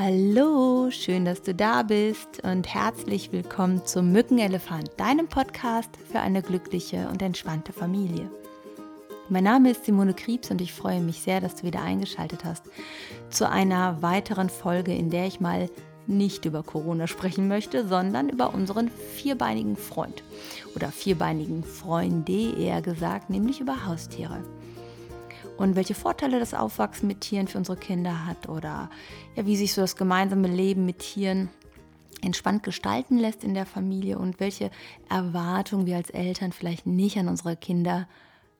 Hallo, schön, dass du da bist und herzlich willkommen zum Mückenelefant, deinem Podcast für eine glückliche und entspannte Familie. Mein Name ist Simone Kriebs und ich freue mich sehr, dass du wieder eingeschaltet hast zu einer weiteren Folge, in der ich mal nicht über Corona sprechen möchte, sondern über unseren vierbeinigen Freund oder vierbeinigen Freunde eher gesagt, nämlich über Haustiere und welche Vorteile das Aufwachsen mit Tieren für unsere Kinder hat oder ja, wie sich so das gemeinsame Leben mit Tieren entspannt gestalten lässt in der Familie und welche Erwartungen wir als Eltern vielleicht nicht an unsere Kinder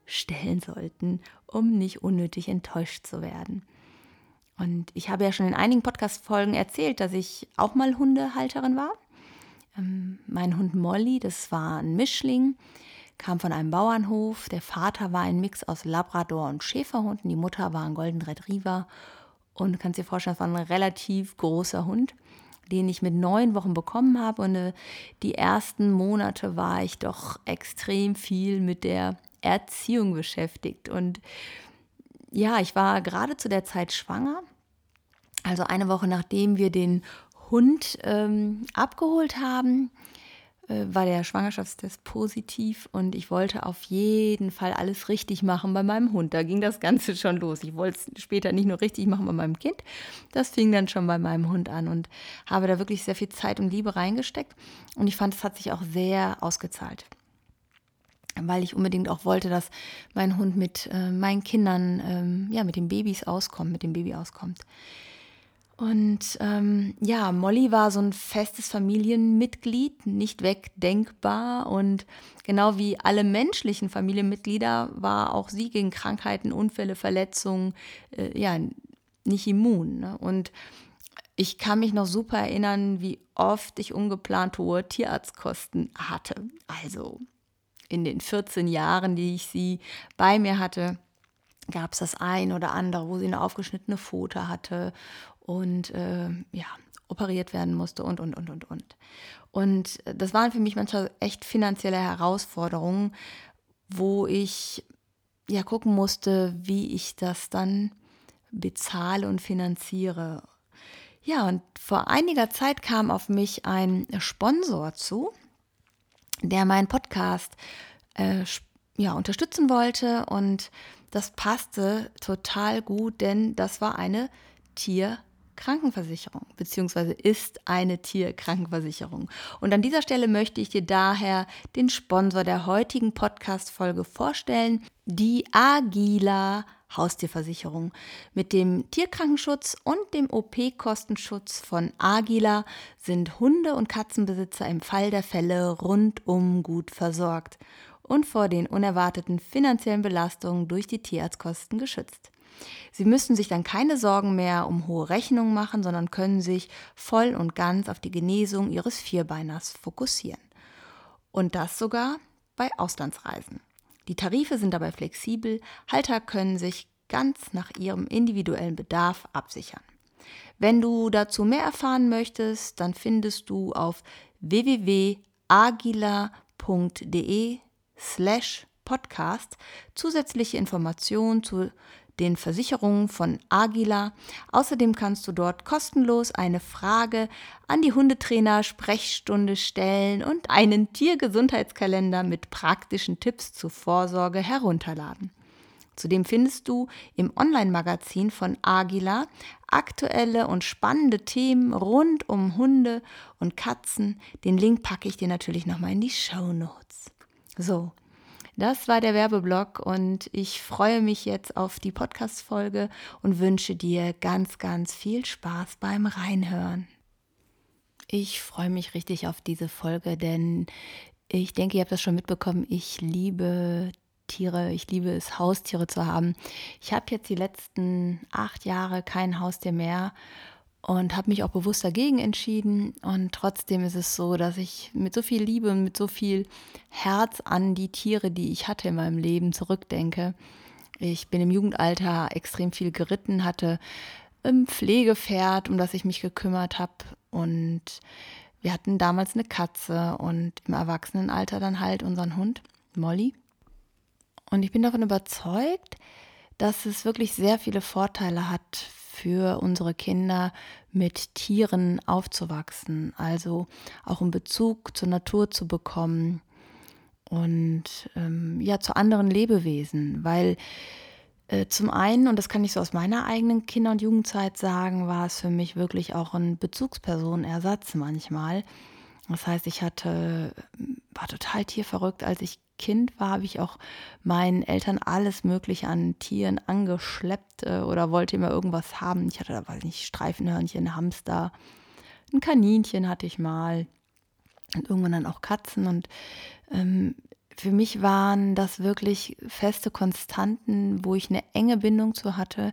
stellen sollten, um nicht unnötig enttäuscht zu werden. Und ich habe ja schon in einigen Podcast-Folgen erzählt, dass ich auch mal Hundehalterin war. Ähm, mein Hund Molly, das war ein Mischling, kam von einem Bauernhof. Der Vater war ein Mix aus Labrador und Schäferhunden. Die Mutter war ein Golden Retriever. Und du kannst dir vorstellen, es war ein relativ großer Hund, den ich mit neun Wochen bekommen habe. Und äh, die ersten Monate war ich doch extrem viel mit der Erziehung beschäftigt. Und ja, ich war gerade zu der Zeit schwanger. Also eine Woche nachdem wir den Hund ähm, abgeholt haben, war der Schwangerschaftstest positiv und ich wollte auf jeden Fall alles richtig machen bei meinem Hund. Da ging das Ganze schon los. Ich wollte es später nicht nur richtig machen bei meinem Kind, das fing dann schon bei meinem Hund an und habe da wirklich sehr viel Zeit und Liebe reingesteckt und ich fand, es hat sich auch sehr ausgezahlt. Weil ich unbedingt auch wollte, dass mein Hund mit äh, meinen Kindern, ähm, ja, mit den Babys auskommt, mit dem Baby auskommt. Und ähm, ja, Molly war so ein festes Familienmitglied, nicht wegdenkbar. Und genau wie alle menschlichen Familienmitglieder war auch sie gegen Krankheiten, Unfälle, Verletzungen äh, ja nicht immun. Ne? Und ich kann mich noch super erinnern, wie oft ich ungeplant hohe Tierarztkosten hatte. Also in den 14 Jahren, die ich sie bei mir hatte, gab es das ein oder andere, wo sie eine aufgeschnittene Pfote hatte und äh, ja, operiert werden musste und, und, und, und, und. Und das waren für mich manchmal echt finanzielle Herausforderungen, wo ich ja gucken musste, wie ich das dann bezahle und finanziere. Ja, und vor einiger Zeit kam auf mich ein Sponsor zu, der meinen Podcast äh, ja, unterstützen wollte und das passte total gut, denn das war eine Tier- Krankenversicherung beziehungsweise ist eine Tierkrankenversicherung. Und an dieser Stelle möchte ich dir daher den Sponsor der heutigen Podcast-Folge vorstellen, die Agila Haustierversicherung. Mit dem Tierkrankenschutz und dem OP-Kostenschutz von Agila sind Hunde- und Katzenbesitzer im Fall der Fälle rundum gut versorgt und vor den unerwarteten finanziellen Belastungen durch die Tierarztkosten geschützt. Sie müssen sich dann keine Sorgen mehr um hohe Rechnungen machen, sondern können sich voll und ganz auf die Genesung ihres Vierbeiners fokussieren. Und das sogar bei Auslandsreisen. Die Tarife sind dabei flexibel, Halter können sich ganz nach ihrem individuellen Bedarf absichern. Wenn du dazu mehr erfahren möchtest, dann findest du auf www.agila.de slash podcast zusätzliche Informationen zu den Versicherungen von Agila. Außerdem kannst du dort kostenlos eine Frage an die Hundetrainer Sprechstunde stellen und einen Tiergesundheitskalender mit praktischen Tipps zur Vorsorge herunterladen. Zudem findest du im Online-Magazin von Agila aktuelle und spannende Themen rund um Hunde und Katzen. Den Link packe ich dir natürlich nochmal in die Show Notes. So, das war der Werbeblock und ich freue mich jetzt auf die Podcast-Folge und wünsche dir ganz, ganz viel Spaß beim Reinhören. Ich freue mich richtig auf diese Folge, denn ich denke, ihr habt das schon mitbekommen. Ich liebe Tiere. Ich liebe es, Haustiere zu haben. Ich habe jetzt die letzten acht Jahre kein Haustier mehr und habe mich auch bewusst dagegen entschieden. Und trotzdem ist es so, dass ich mit so viel Liebe und mit so viel Herz an die Tiere, die ich hatte in meinem Leben, zurückdenke. Ich bin im Jugendalter extrem viel geritten, hatte ein Pflegepferd, um das ich mich gekümmert habe. Und wir hatten damals eine Katze und im Erwachsenenalter dann halt unseren Hund, Molly. Und ich bin davon überzeugt, dass es wirklich sehr viele Vorteile hat für unsere Kinder mit Tieren aufzuwachsen, also auch einen Bezug zur Natur zu bekommen und ähm, ja zu anderen Lebewesen, weil äh, zum einen, und das kann ich so aus meiner eigenen Kinder- und Jugendzeit sagen, war es für mich wirklich auch ein Bezugspersonenersatz manchmal. Das heißt, ich hatte, war total tierverrückt. Als ich Kind war, habe ich auch meinen Eltern alles Mögliche an Tieren angeschleppt äh, oder wollte immer irgendwas haben. Ich hatte da, weiß nicht, Streifenhörnchen, Hamster, ein Kaninchen hatte ich mal und irgendwann dann auch Katzen. Und ähm, für mich waren das wirklich feste Konstanten, wo ich eine enge Bindung zu hatte,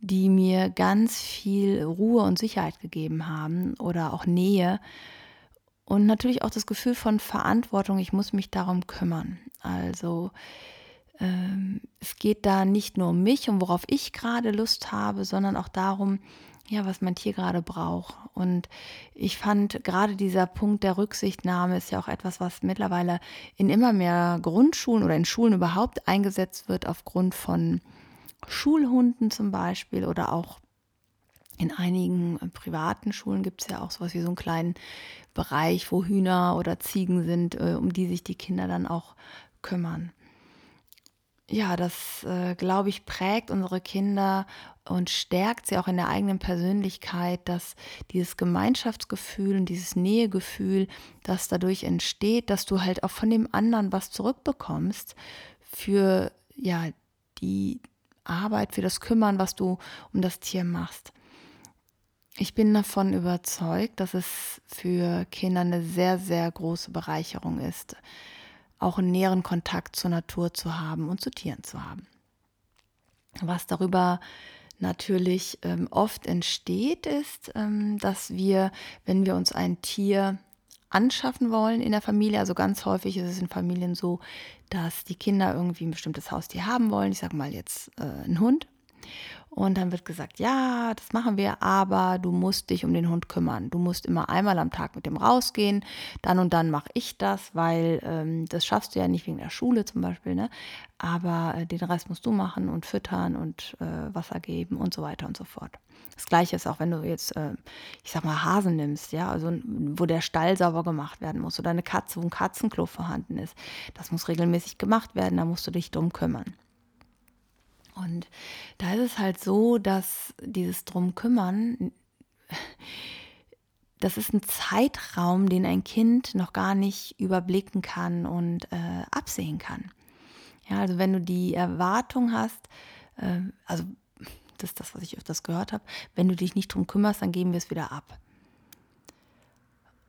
die mir ganz viel Ruhe und Sicherheit gegeben haben oder auch Nähe. Und natürlich auch das Gefühl von Verantwortung, ich muss mich darum kümmern. Also ähm, es geht da nicht nur um mich und worauf ich gerade Lust habe, sondern auch darum, ja, was mein Tier gerade braucht. Und ich fand gerade dieser Punkt der Rücksichtnahme ist ja auch etwas, was mittlerweile in immer mehr Grundschulen oder in Schulen überhaupt eingesetzt wird, aufgrund von Schulhunden zum Beispiel oder auch in einigen äh, privaten Schulen gibt es ja auch sowas wie so einen kleinen Bereich, wo Hühner oder Ziegen sind, äh, um die sich die Kinder dann auch kümmern ja, das, äh, glaube ich, prägt unsere Kinder und stärkt sie auch in der eigenen Persönlichkeit, dass dieses Gemeinschaftsgefühl und dieses Nähegefühl, das dadurch entsteht, dass du halt auch von dem anderen was zurückbekommst für ja die Arbeit, für das Kümmern, was du um das Tier machst. Ich bin davon überzeugt, dass es für Kinder eine sehr, sehr große Bereicherung ist, auch einen näheren Kontakt zur Natur zu haben und zu Tieren zu haben. Was darüber natürlich ähm, oft entsteht, ist, ähm, dass wir, wenn wir uns ein Tier anschaffen wollen in der Familie, also ganz häufig ist es in Familien so, dass die Kinder irgendwie ein bestimmtes Haustier haben wollen, ich sage mal jetzt äh, einen Hund und dann wird gesagt, ja, das machen wir, aber du musst dich um den Hund kümmern. Du musst immer einmal am Tag mit dem rausgehen. Dann und dann mache ich das, weil ähm, das schaffst du ja nicht wegen der Schule zum Beispiel. Ne? Aber äh, den Rest musst du machen und füttern und äh, Wasser geben und so weiter und so fort. Das gleiche ist auch, wenn du jetzt, äh, ich sag mal, Hasen nimmst, ja, also wo der Stall sauber gemacht werden muss oder eine Katze, wo ein Katzenklo vorhanden ist. Das muss regelmäßig gemacht werden, da musst du dich drum kümmern. Und da ist es halt so, dass dieses Drum kümmern, das ist ein Zeitraum, den ein Kind noch gar nicht überblicken kann und äh, absehen kann. Ja, also wenn du die Erwartung hast, äh, also das ist das, was ich öfters gehört habe, wenn du dich nicht drum kümmerst, dann geben wir es wieder ab.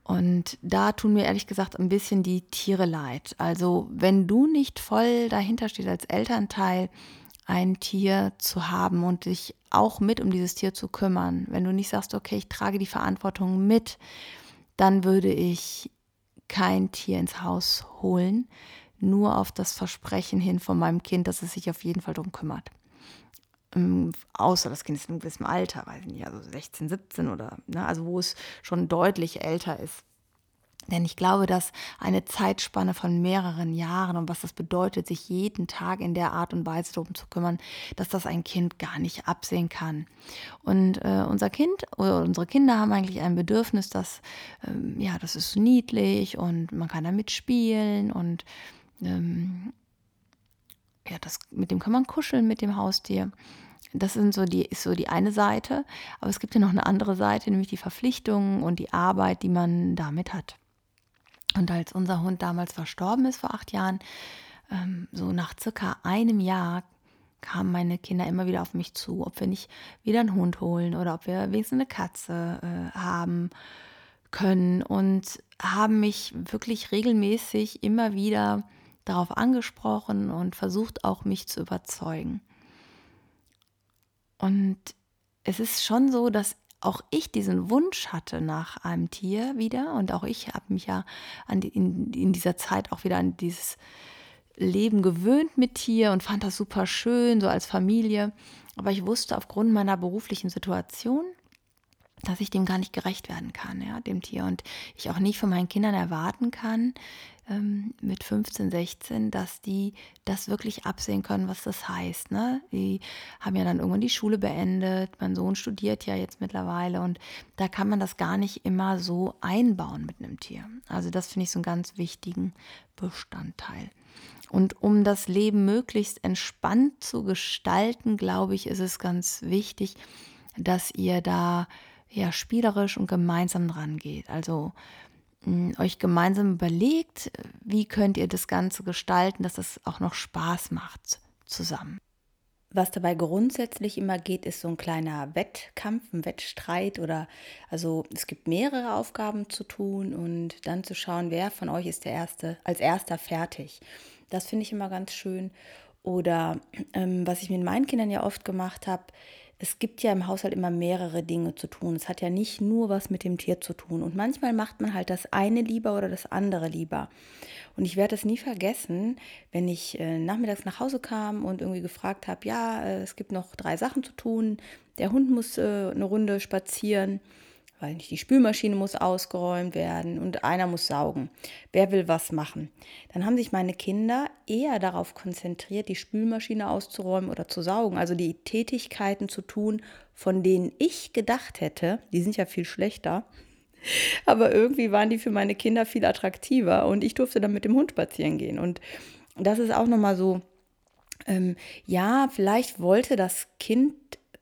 Und da tun mir ehrlich gesagt ein bisschen die Tiere leid. Also wenn du nicht voll dahinter stehst als Elternteil, ein Tier zu haben und dich auch mit um dieses Tier zu kümmern. Wenn du nicht sagst, okay, ich trage die Verantwortung mit, dann würde ich kein Tier ins Haus holen, nur auf das Versprechen hin von meinem Kind, dass es sich auf jeden Fall darum kümmert. Ähm, außer das Kind ist in einem gewissen Alter, weiß ich nicht, also 16, 17 oder, ne, also wo es schon deutlich älter ist. Denn ich glaube, dass eine Zeitspanne von mehreren Jahren und was das bedeutet, sich jeden Tag in der Art und Weise darum zu kümmern, dass das ein Kind gar nicht absehen kann. Und äh, unser Kind oder unsere Kinder haben eigentlich ein Bedürfnis, dass, ähm, ja, das ist niedlich und man kann damit spielen und ähm, ja, das, mit dem kann man kuscheln, mit dem Haustier. Das sind so die, ist so die eine Seite. Aber es gibt ja noch eine andere Seite, nämlich die Verpflichtungen und die Arbeit, die man damit hat. Und als unser Hund damals verstorben ist vor acht Jahren, ähm, so nach circa einem Jahr kamen meine Kinder immer wieder auf mich zu, ob wir nicht wieder einen Hund holen oder ob wir wenigstens eine Katze äh, haben können und haben mich wirklich regelmäßig immer wieder darauf angesprochen und versucht auch mich zu überzeugen. Und es ist schon so, dass auch ich diesen Wunsch hatte nach einem Tier wieder und auch ich habe mich ja die, in, in dieser Zeit auch wieder an dieses Leben gewöhnt mit Tier und fand das super schön, so als Familie. Aber ich wusste aufgrund meiner beruflichen Situation, dass ich dem gar nicht gerecht werden kann, ja, dem Tier. Und ich auch nicht von meinen Kindern erwarten kann, ähm, mit 15, 16, dass die das wirklich absehen können, was das heißt. Ne? Die haben ja dann irgendwann die Schule beendet, mein Sohn studiert ja jetzt mittlerweile und da kann man das gar nicht immer so einbauen mit einem Tier. Also das finde ich so einen ganz wichtigen Bestandteil. Und um das Leben möglichst entspannt zu gestalten, glaube ich, ist es ganz wichtig, dass ihr da ja spielerisch und gemeinsam dran geht. Also euch gemeinsam überlegt, wie könnt ihr das Ganze gestalten, dass es auch noch Spaß macht zusammen. Was dabei grundsätzlich immer geht, ist so ein kleiner Wettkampf, ein Wettstreit oder also es gibt mehrere Aufgaben zu tun und dann zu schauen, wer von euch ist der erste als erster fertig. Das finde ich immer ganz schön. Oder ähm, was ich mit meinen Kindern ja oft gemacht habe, es gibt ja im Haushalt immer mehrere Dinge zu tun. Es hat ja nicht nur was mit dem Tier zu tun. Und manchmal macht man halt das eine lieber oder das andere lieber. Und ich werde es nie vergessen, wenn ich äh, nachmittags nach Hause kam und irgendwie gefragt habe, ja, äh, es gibt noch drei Sachen zu tun. Der Hund muss äh, eine Runde spazieren weil nicht die Spülmaschine muss ausgeräumt werden und einer muss saugen. Wer will was machen? Dann haben sich meine Kinder eher darauf konzentriert, die Spülmaschine auszuräumen oder zu saugen, also die Tätigkeiten zu tun, von denen ich gedacht hätte, die sind ja viel schlechter, aber irgendwie waren die für meine Kinder viel attraktiver und ich durfte dann mit dem Hund spazieren gehen und das ist auch nochmal so, ähm, ja, vielleicht wollte das Kind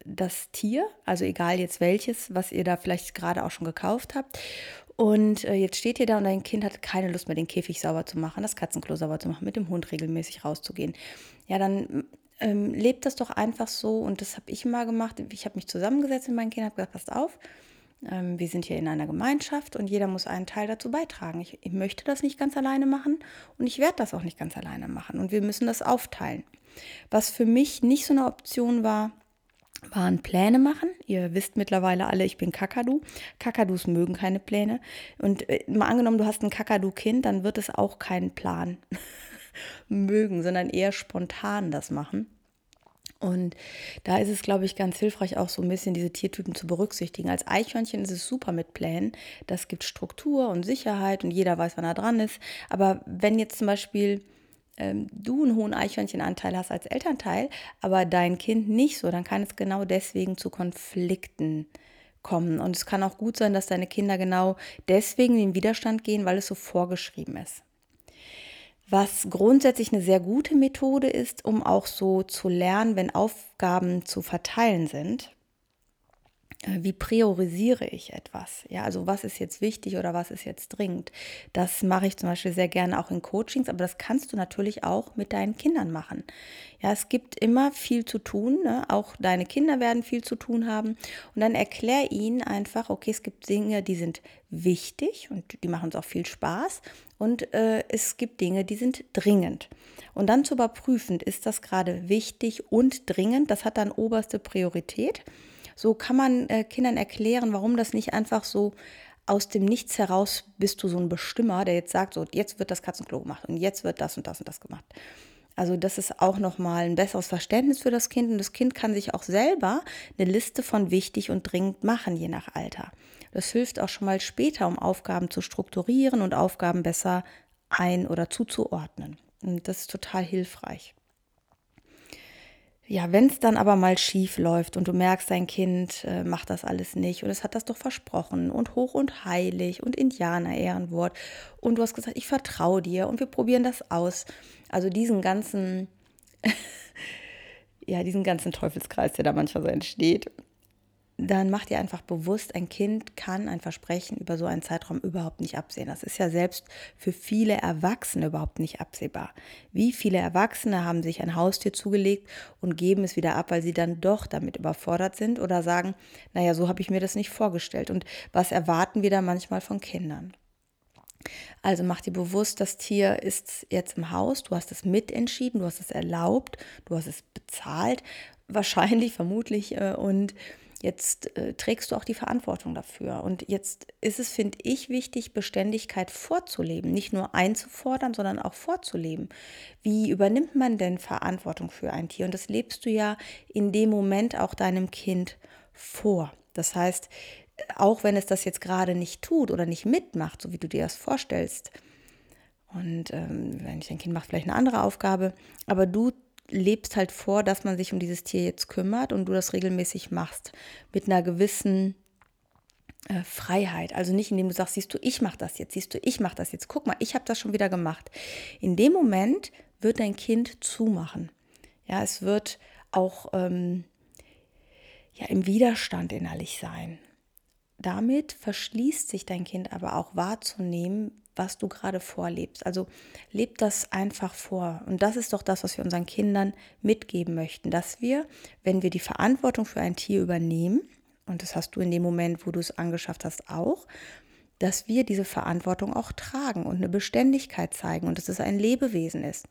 das Tier, also egal jetzt welches, was ihr da vielleicht gerade auch schon gekauft habt. Und äh, jetzt steht ihr da und dein Kind hat keine Lust mehr, den Käfig sauber zu machen, das Katzenklo sauber zu machen, mit dem Hund regelmäßig rauszugehen. Ja, dann ähm, lebt das doch einfach so. Und das habe ich mal gemacht. Ich habe mich zusammengesetzt mit meinen Kindern, habe gesagt, passt auf, ähm, wir sind hier in einer Gemeinschaft und jeder muss einen Teil dazu beitragen. Ich, ich möchte das nicht ganz alleine machen und ich werde das auch nicht ganz alleine machen. Und wir müssen das aufteilen. Was für mich nicht so eine Option war, waren Pläne machen. Ihr wisst mittlerweile alle, ich bin Kakadu. Kakadus mögen keine Pläne. Und äh, mal angenommen, du hast ein Kakadu-Kind, dann wird es auch keinen Plan mögen, sondern eher spontan das machen. Und da ist es, glaube ich, ganz hilfreich, auch so ein bisschen diese Tiertypen zu berücksichtigen. Als Eichhörnchen ist es super mit Plänen. Das gibt Struktur und Sicherheit und jeder weiß, wann er dran ist. Aber wenn jetzt zum Beispiel ähm, du einen hohen Eichhörnchenanteil hast als Elternteil, aber dein Kind nicht so, dann kann es genau deswegen zu Konflikten kommen. Und es kann auch gut sein, dass deine Kinder genau deswegen in den Widerstand gehen, weil es so vorgeschrieben ist. Was grundsätzlich eine sehr gute Methode ist, um auch so zu lernen, wenn Aufgaben zu verteilen sind, wie priorisiere ich etwas? Ja, also was ist jetzt wichtig oder was ist jetzt dringend? Das mache ich zum Beispiel sehr gerne auch in Coachings, aber das kannst du natürlich auch mit deinen Kindern machen. Ja, es gibt immer viel zu tun. Ne? Auch deine Kinder werden viel zu tun haben. Und dann erklär ihnen einfach, okay, es gibt Dinge, die sind wichtig und die machen uns auch viel Spaß. Und äh, es gibt Dinge, die sind dringend. Und dann zu überprüfen, ist das gerade wichtig und dringend? Das hat dann oberste Priorität. So kann man äh, Kindern erklären, warum das nicht einfach so aus dem Nichts heraus bist du so ein Bestimmer, der jetzt sagt, so jetzt wird das Katzenklo gemacht und jetzt wird das und das und das gemacht. Also das ist auch nochmal ein besseres Verständnis für das Kind und das Kind kann sich auch selber eine Liste von wichtig und dringend machen, je nach Alter. Das hilft auch schon mal später, um Aufgaben zu strukturieren und Aufgaben besser ein- oder zuzuordnen. Und das ist total hilfreich. Ja, wenn es dann aber mal schief läuft und du merkst, dein Kind äh, macht das alles nicht und es hat das doch versprochen und hoch und heilig und Indianer-Ehrenwort und du hast gesagt, ich vertraue dir und wir probieren das aus. Also diesen ganzen, ja, diesen ganzen Teufelskreis, der da manchmal so entsteht, dann mach dir einfach bewusst, ein Kind kann ein Versprechen über so einen Zeitraum überhaupt nicht absehen. Das ist ja selbst für viele Erwachsene überhaupt nicht absehbar. Wie viele Erwachsene haben sich ein Haustier zugelegt und geben es wieder ab, weil sie dann doch damit überfordert sind oder sagen, naja, so habe ich mir das nicht vorgestellt. Und was erwarten wir da manchmal von Kindern? Also mach dir bewusst, das Tier ist jetzt im Haus, du hast es mitentschieden, du hast es erlaubt, du hast es bezahlt, wahrscheinlich, vermutlich äh, und Jetzt äh, trägst du auch die Verantwortung dafür. Und jetzt ist es, finde ich, wichtig, Beständigkeit vorzuleben. Nicht nur einzufordern, sondern auch vorzuleben. Wie übernimmt man denn Verantwortung für ein Tier? Und das lebst du ja in dem Moment auch deinem Kind vor. Das heißt, auch wenn es das jetzt gerade nicht tut oder nicht mitmacht, so wie du dir das vorstellst, und ähm, wenn ich dein Kind macht vielleicht eine andere Aufgabe, aber du lebst halt vor, dass man sich um dieses Tier jetzt kümmert und du das regelmäßig machst mit einer gewissen äh, Freiheit. Also nicht indem du sagst, siehst du, ich mache das jetzt, siehst du, ich mache das jetzt. Guck mal, ich habe das schon wieder gemacht. In dem Moment wird dein Kind zumachen. Ja, es wird auch ähm, ja, im Widerstand innerlich sein. Damit verschließt sich dein Kind aber auch wahrzunehmen, was du gerade vorlebst. Also leb das einfach vor. Und das ist doch das, was wir unseren Kindern mitgeben möchten, dass wir, wenn wir die Verantwortung für ein Tier übernehmen, und das hast du in dem Moment, wo du es angeschafft hast, auch, dass wir diese Verantwortung auch tragen und eine Beständigkeit zeigen und dass es ein Lebewesen ist.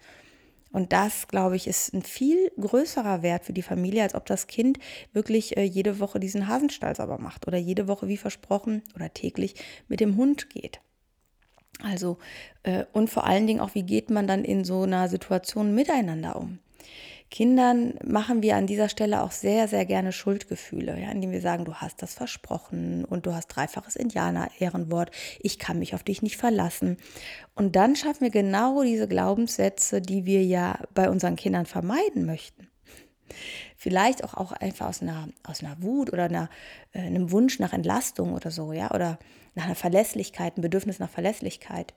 Und das, glaube ich, ist ein viel größerer Wert für die Familie, als ob das Kind wirklich äh, jede Woche diesen Hasenstall sauber macht oder jede Woche, wie versprochen, oder täglich mit dem Hund geht. Also, äh, und vor allen Dingen auch, wie geht man dann in so einer Situation miteinander um? Kindern machen wir an dieser Stelle auch sehr, sehr gerne Schuldgefühle, ja, indem wir sagen, du hast das versprochen und du hast dreifaches Indianer-Ehrenwort, ich kann mich auf dich nicht verlassen. Und dann schaffen wir genau diese Glaubenssätze, die wir ja bei unseren Kindern vermeiden möchten. Vielleicht auch, auch einfach aus einer, aus einer Wut oder einer, äh, einem Wunsch nach Entlastung oder so, ja, oder nach einer Verlässlichkeit, ein Bedürfnis nach Verlässlichkeit.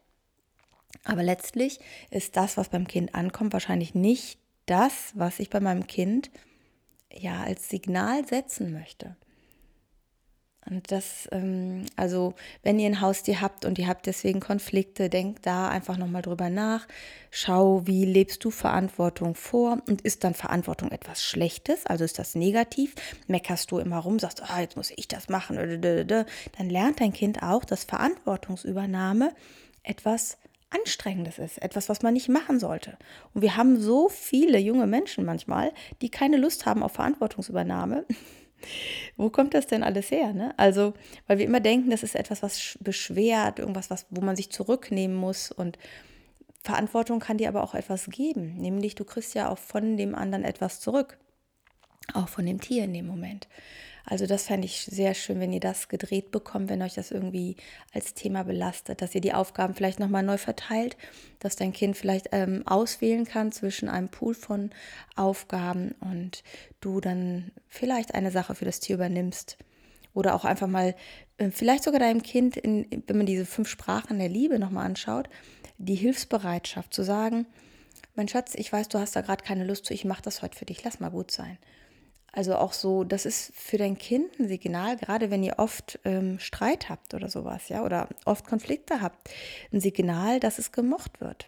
Aber letztlich ist das, was beim Kind ankommt, wahrscheinlich nicht das, was ich bei meinem Kind ja als Signal setzen möchte. Und das, ähm, also wenn ihr ein Haustier habt und ihr habt deswegen Konflikte, denkt da einfach nochmal drüber nach. Schau, wie lebst du Verantwortung vor und ist dann Verantwortung etwas Schlechtes, also ist das negativ? Meckerst du immer rum, sagst, ah, jetzt muss ich das machen, dann lernt dein Kind auch, dass Verantwortungsübernahme etwas Anstrengendes ist, etwas, was man nicht machen sollte. Und wir haben so viele junge Menschen manchmal, die keine Lust haben auf Verantwortungsübernahme. Wo kommt das denn alles her? Ne? Also, weil wir immer denken, das ist etwas, was beschwert, irgendwas, was, wo man sich zurücknehmen muss. Und Verantwortung kann dir aber auch etwas geben. Nämlich, du kriegst ja auch von dem anderen etwas zurück. Auch von dem Tier in dem Moment. Also das fände ich sehr schön, wenn ihr das gedreht bekommt, wenn euch das irgendwie als Thema belastet, dass ihr die Aufgaben vielleicht nochmal neu verteilt, dass dein Kind vielleicht ähm, auswählen kann zwischen einem Pool von Aufgaben und du dann vielleicht eine Sache für das Tier übernimmst. Oder auch einfach mal, äh, vielleicht sogar deinem Kind, in, wenn man diese fünf Sprachen der Liebe nochmal anschaut, die Hilfsbereitschaft zu sagen, mein Schatz, ich weiß, du hast da gerade keine Lust zu, ich mache das heute für dich, lass mal gut sein. Also auch so, das ist für dein Kind ein Signal, gerade wenn ihr oft ähm, Streit habt oder sowas, ja, oder oft Konflikte habt, ein Signal, dass es gemocht wird.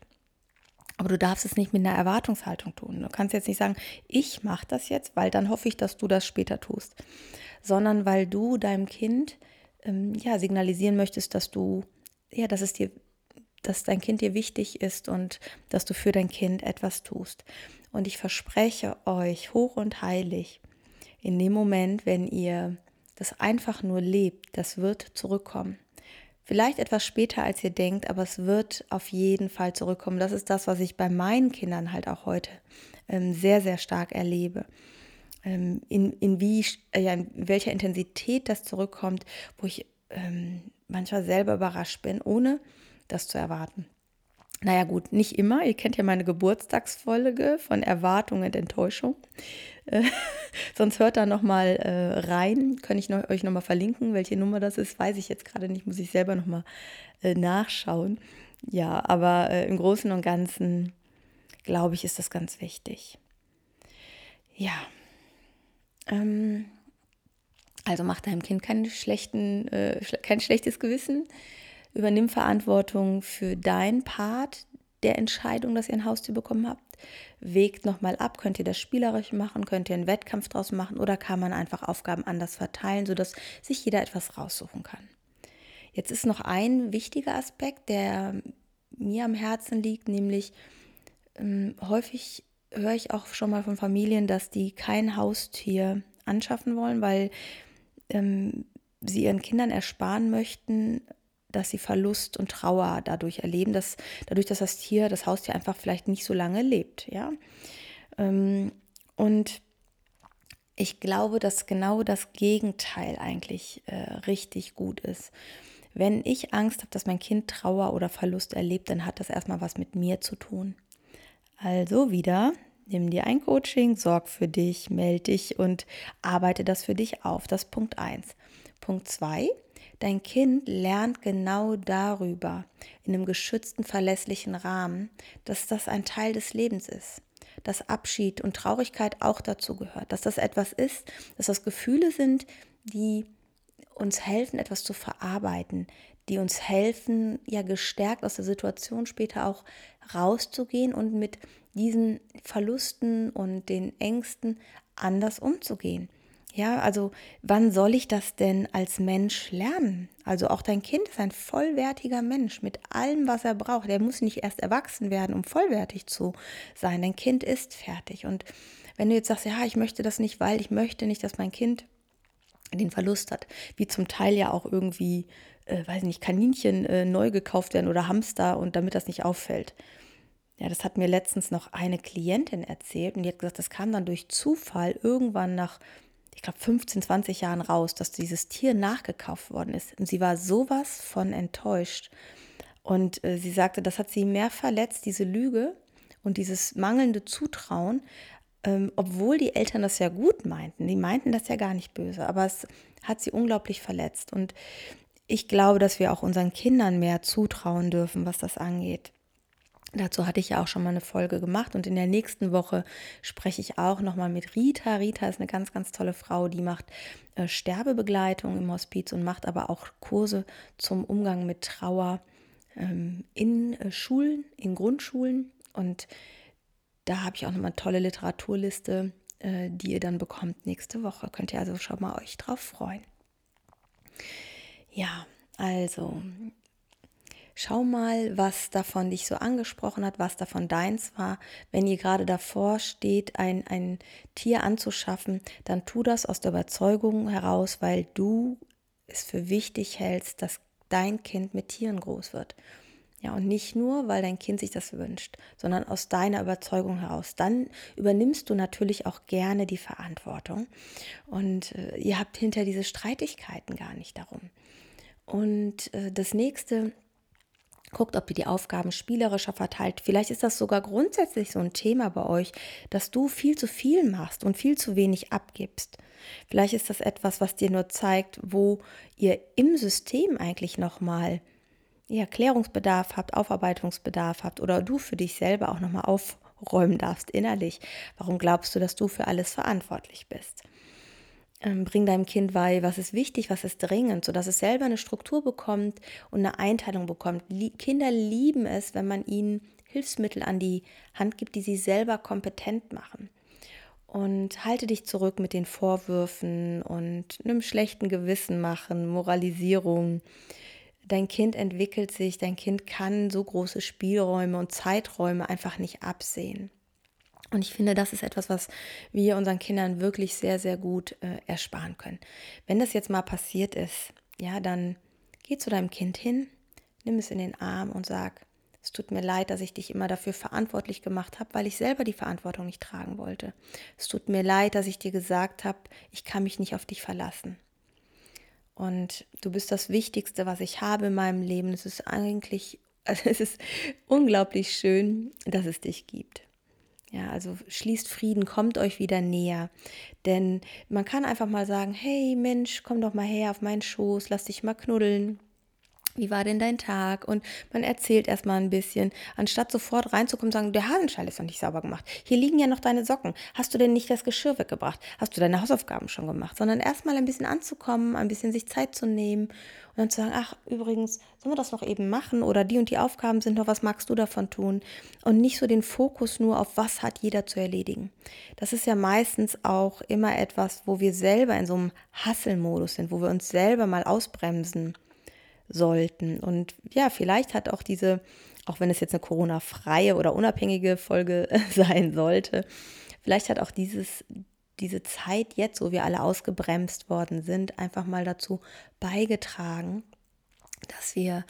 Aber du darfst es nicht mit einer Erwartungshaltung tun. Du kannst jetzt nicht sagen, ich mache das jetzt, weil dann hoffe ich, dass du das später tust, sondern weil du deinem Kind ähm, ja signalisieren möchtest, dass du ja, dass es dir dass dein Kind dir wichtig ist und dass du für dein Kind etwas tust. Und ich verspreche euch hoch und heilig, in dem Moment, wenn ihr das einfach nur lebt, das wird zurückkommen. Vielleicht etwas später, als ihr denkt, aber es wird auf jeden Fall zurückkommen. Das ist das, was ich bei meinen Kindern halt auch heute ähm, sehr, sehr stark erlebe. Ähm, in, in, wie, äh, ja, in welcher Intensität das zurückkommt, wo ich ähm, manchmal selber überrascht bin, ohne das zu erwarten. Naja gut, nicht immer. Ihr kennt ja meine Geburtstagsfolge von Erwartung und Enttäuschung. Äh, sonst hört da nochmal äh, rein. Kann ich noch, euch nochmal verlinken, welche Nummer das ist. Weiß ich jetzt gerade nicht, muss ich selber nochmal äh, nachschauen. Ja, aber äh, im Großen und Ganzen glaube ich, ist das ganz wichtig. Ja. Ähm, also macht deinem Kind keinen schlechten, äh, kein schlechtes Gewissen Übernimm Verantwortung für dein Part der Entscheidung, dass ihr ein Haustier bekommen habt. Wägt nochmal ab, könnt ihr das spielerisch machen, könnt ihr einen Wettkampf draus machen oder kann man einfach Aufgaben anders verteilen, sodass sich jeder etwas raussuchen kann. Jetzt ist noch ein wichtiger Aspekt, der mir am Herzen liegt, nämlich ähm, häufig höre ich auch schon mal von Familien, dass die kein Haustier anschaffen wollen, weil ähm, sie ihren Kindern ersparen möchten, dass sie Verlust und Trauer dadurch erleben, dass dadurch, dass das Tier, das Haustier einfach vielleicht nicht so lange lebt, ja. Ähm, und Ich glaube, dass genau das Gegenteil eigentlich äh, richtig gut ist. Wenn ich Angst habe, dass mein Kind Trauer oder Verlust erlebt, dann hat das erstmal was mit mir zu tun. Also wieder, nimm dir ein Coaching, sorg für dich, melde dich und arbeite das für dich auf. Das ist Punkt 1. Punkt 2, dein Kind lernt genau darüber, in einem geschützten, verlässlichen Rahmen, dass das ein Teil des Lebens ist dass Abschied und Traurigkeit auch dazu gehört, dass das etwas ist, dass das Gefühle sind, die uns helfen, etwas zu verarbeiten, die uns helfen, ja gestärkt aus der Situation später auch rauszugehen und mit diesen Verlusten und den Ängsten anders umzugehen. Ja, also wann soll ich das denn als Mensch lernen? Also auch dein Kind ist ein vollwertiger Mensch mit allem, was er braucht. Er muss nicht erst erwachsen werden, um vollwertig zu sein. Dein Kind ist fertig. Und wenn du jetzt sagst, ja, ich möchte das nicht, weil ich möchte nicht, dass mein Kind den Verlust hat, wie zum Teil ja auch irgendwie, äh, weiß nicht, Kaninchen äh, neu gekauft werden oder Hamster und damit das nicht auffällt. Ja, das hat mir letztens noch eine Klientin erzählt und die hat gesagt, das kam dann durch Zufall irgendwann nach ich glaube, 15, 20 Jahren raus, dass dieses Tier nachgekauft worden ist. Und sie war sowas von enttäuscht. Und äh, sie sagte, das hat sie mehr verletzt, diese Lüge und dieses mangelnde Zutrauen, ähm, obwohl die Eltern das ja gut meinten. Die meinten das ja gar nicht böse, aber es hat sie unglaublich verletzt. Und ich glaube, dass wir auch unseren Kindern mehr zutrauen dürfen, was das angeht. Dazu hatte ich ja auch schon mal eine Folge gemacht und in der nächsten Woche spreche ich auch nochmal mit Rita. Rita ist eine ganz, ganz tolle Frau, die macht äh, Sterbebegleitung im Hospiz und macht aber auch Kurse zum Umgang mit Trauer ähm, in äh, Schulen, in Grundschulen. Und da habe ich auch nochmal eine tolle Literaturliste, äh, die ihr dann bekommt nächste Woche. Könnt ihr also schon mal euch drauf freuen. Ja, also Schau mal, was davon dich so angesprochen hat, was davon deins war. Wenn ihr gerade davor steht, ein, ein Tier anzuschaffen, dann tu das aus der Überzeugung heraus, weil du es für wichtig hältst, dass dein Kind mit Tieren groß wird. Ja, und nicht nur, weil dein Kind sich das wünscht, sondern aus deiner Überzeugung heraus. Dann übernimmst du natürlich auch gerne die Verantwortung. Und äh, ihr habt hinter diese Streitigkeiten gar nicht darum. Und äh, das nächste, Guckt, ob ihr die Aufgaben spielerischer verteilt. Vielleicht ist das sogar grundsätzlich so ein Thema bei euch, dass du viel zu viel machst und viel zu wenig abgibst. Vielleicht ist das etwas, was dir nur zeigt, wo ihr im System eigentlich nochmal ja, Klärungsbedarf habt, Aufarbeitungsbedarf habt oder du für dich selber auch nochmal aufräumen darfst innerlich. Warum glaubst du, dass du für alles verantwortlich bist? Ähm, bring deinem Kind bei, was ist wichtig, was ist dringend, sodass es selber eine Struktur bekommt und eine Einteilung bekommt. Kinder lieben es, wenn man ihnen Hilfsmittel an die Hand gibt, die sie selber kompetent machen. Und halte dich zurück mit den Vorwürfen und einem schlechten Gewissen machen, Moralisierung. Dein Kind entwickelt sich, dein Kind kann so große Spielräume und Zeiträume einfach nicht absehen. Und ich finde, das ist etwas, was wir unseren Kindern wirklich sehr, sehr gut äh, ersparen können. Wenn das jetzt mal passiert ist, ja, dann geh zu deinem Kind hin, nimm es in den Arm und sag, es tut mir leid, dass ich dich immer dafür verantwortlich gemacht habe, weil ich selber die Verantwortung nicht tragen wollte. Es tut mir leid, dass ich dir gesagt habe, ich kann mich nicht auf dich verlassen. Und du bist das Wichtigste, was ich habe in meinem Leben. Es ist eigentlich, also es ist unglaublich schön, dass es dich gibt. Ja, also schließt Frieden, kommt euch wieder näher. Denn man kann einfach mal sagen, hey Mensch, komm doch mal her auf meinen Schoß, lass dich mal knuddeln wie war denn dein Tag? Und man erzählt erstmal ein bisschen, anstatt sofort reinzukommen und sagen, der Hasenschall ist noch nicht sauber gemacht. Hier liegen ja noch deine Socken. Hast du denn nicht das Geschirr weggebracht? Hast du deine Hausaufgaben schon gemacht? Sondern erstmal ein bisschen anzukommen, ein bisschen sich Zeit zu nehmen und dann zu sagen, ach, übrigens, sollen wir das noch eben machen? Oder die und die Aufgaben sind noch, was magst du davon tun? Und nicht so den Fokus nur auf, was hat jeder zu erledigen. Das ist ja meistens auch immer etwas, wo wir selber in so einem Hasselmodus sind, wo wir uns selber mal ausbremsen sollten. Und ja, vielleicht hat auch diese, auch wenn es jetzt eine Corona-freie oder unabhängige Folge sein sollte, vielleicht hat auch dieses, diese Zeit jetzt, wo wir alle ausgebremst worden sind, einfach mal dazu beigetragen, dass wir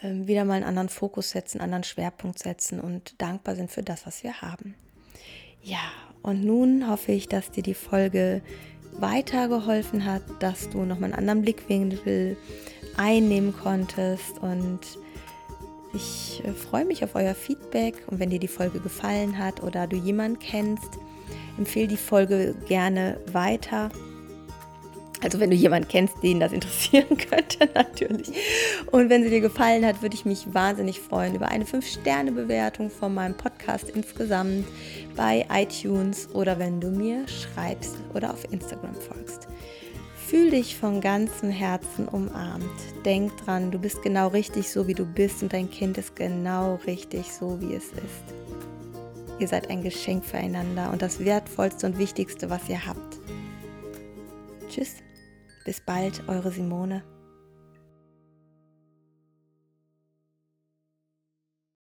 ähm, wieder mal einen anderen Fokus setzen, einen anderen Schwerpunkt setzen und dankbar sind für das, was wir haben. Ja, und nun hoffe ich, dass dir die Folge weitergeholfen hat, dass du nochmal einen anderen Blickwinkel einnehmen konntest und ich äh, freue mich auf euer Feedback und wenn dir die Folge gefallen hat oder du jemanden kennst, empfehle die Folge gerne weiter. Also wenn du jemanden kennst, den das interessieren könnte, natürlich. Und wenn sie dir gefallen hat, würde ich mich wahnsinnig freuen über eine 5-Sterne-Bewertung von meinem Podcast insgesamt bei iTunes oder wenn du mir schreibst oder auf Instagram folgst. Fühl dich von ganzem Herzen umarmt. Denk dran, du bist genau richtig so, wie du bist und dein Kind ist genau richtig so, wie es ist. Ihr seid ein Geschenk füreinander und das Wertvollste und Wichtigste, was ihr habt. Tschüss, bis bald, eure Simone.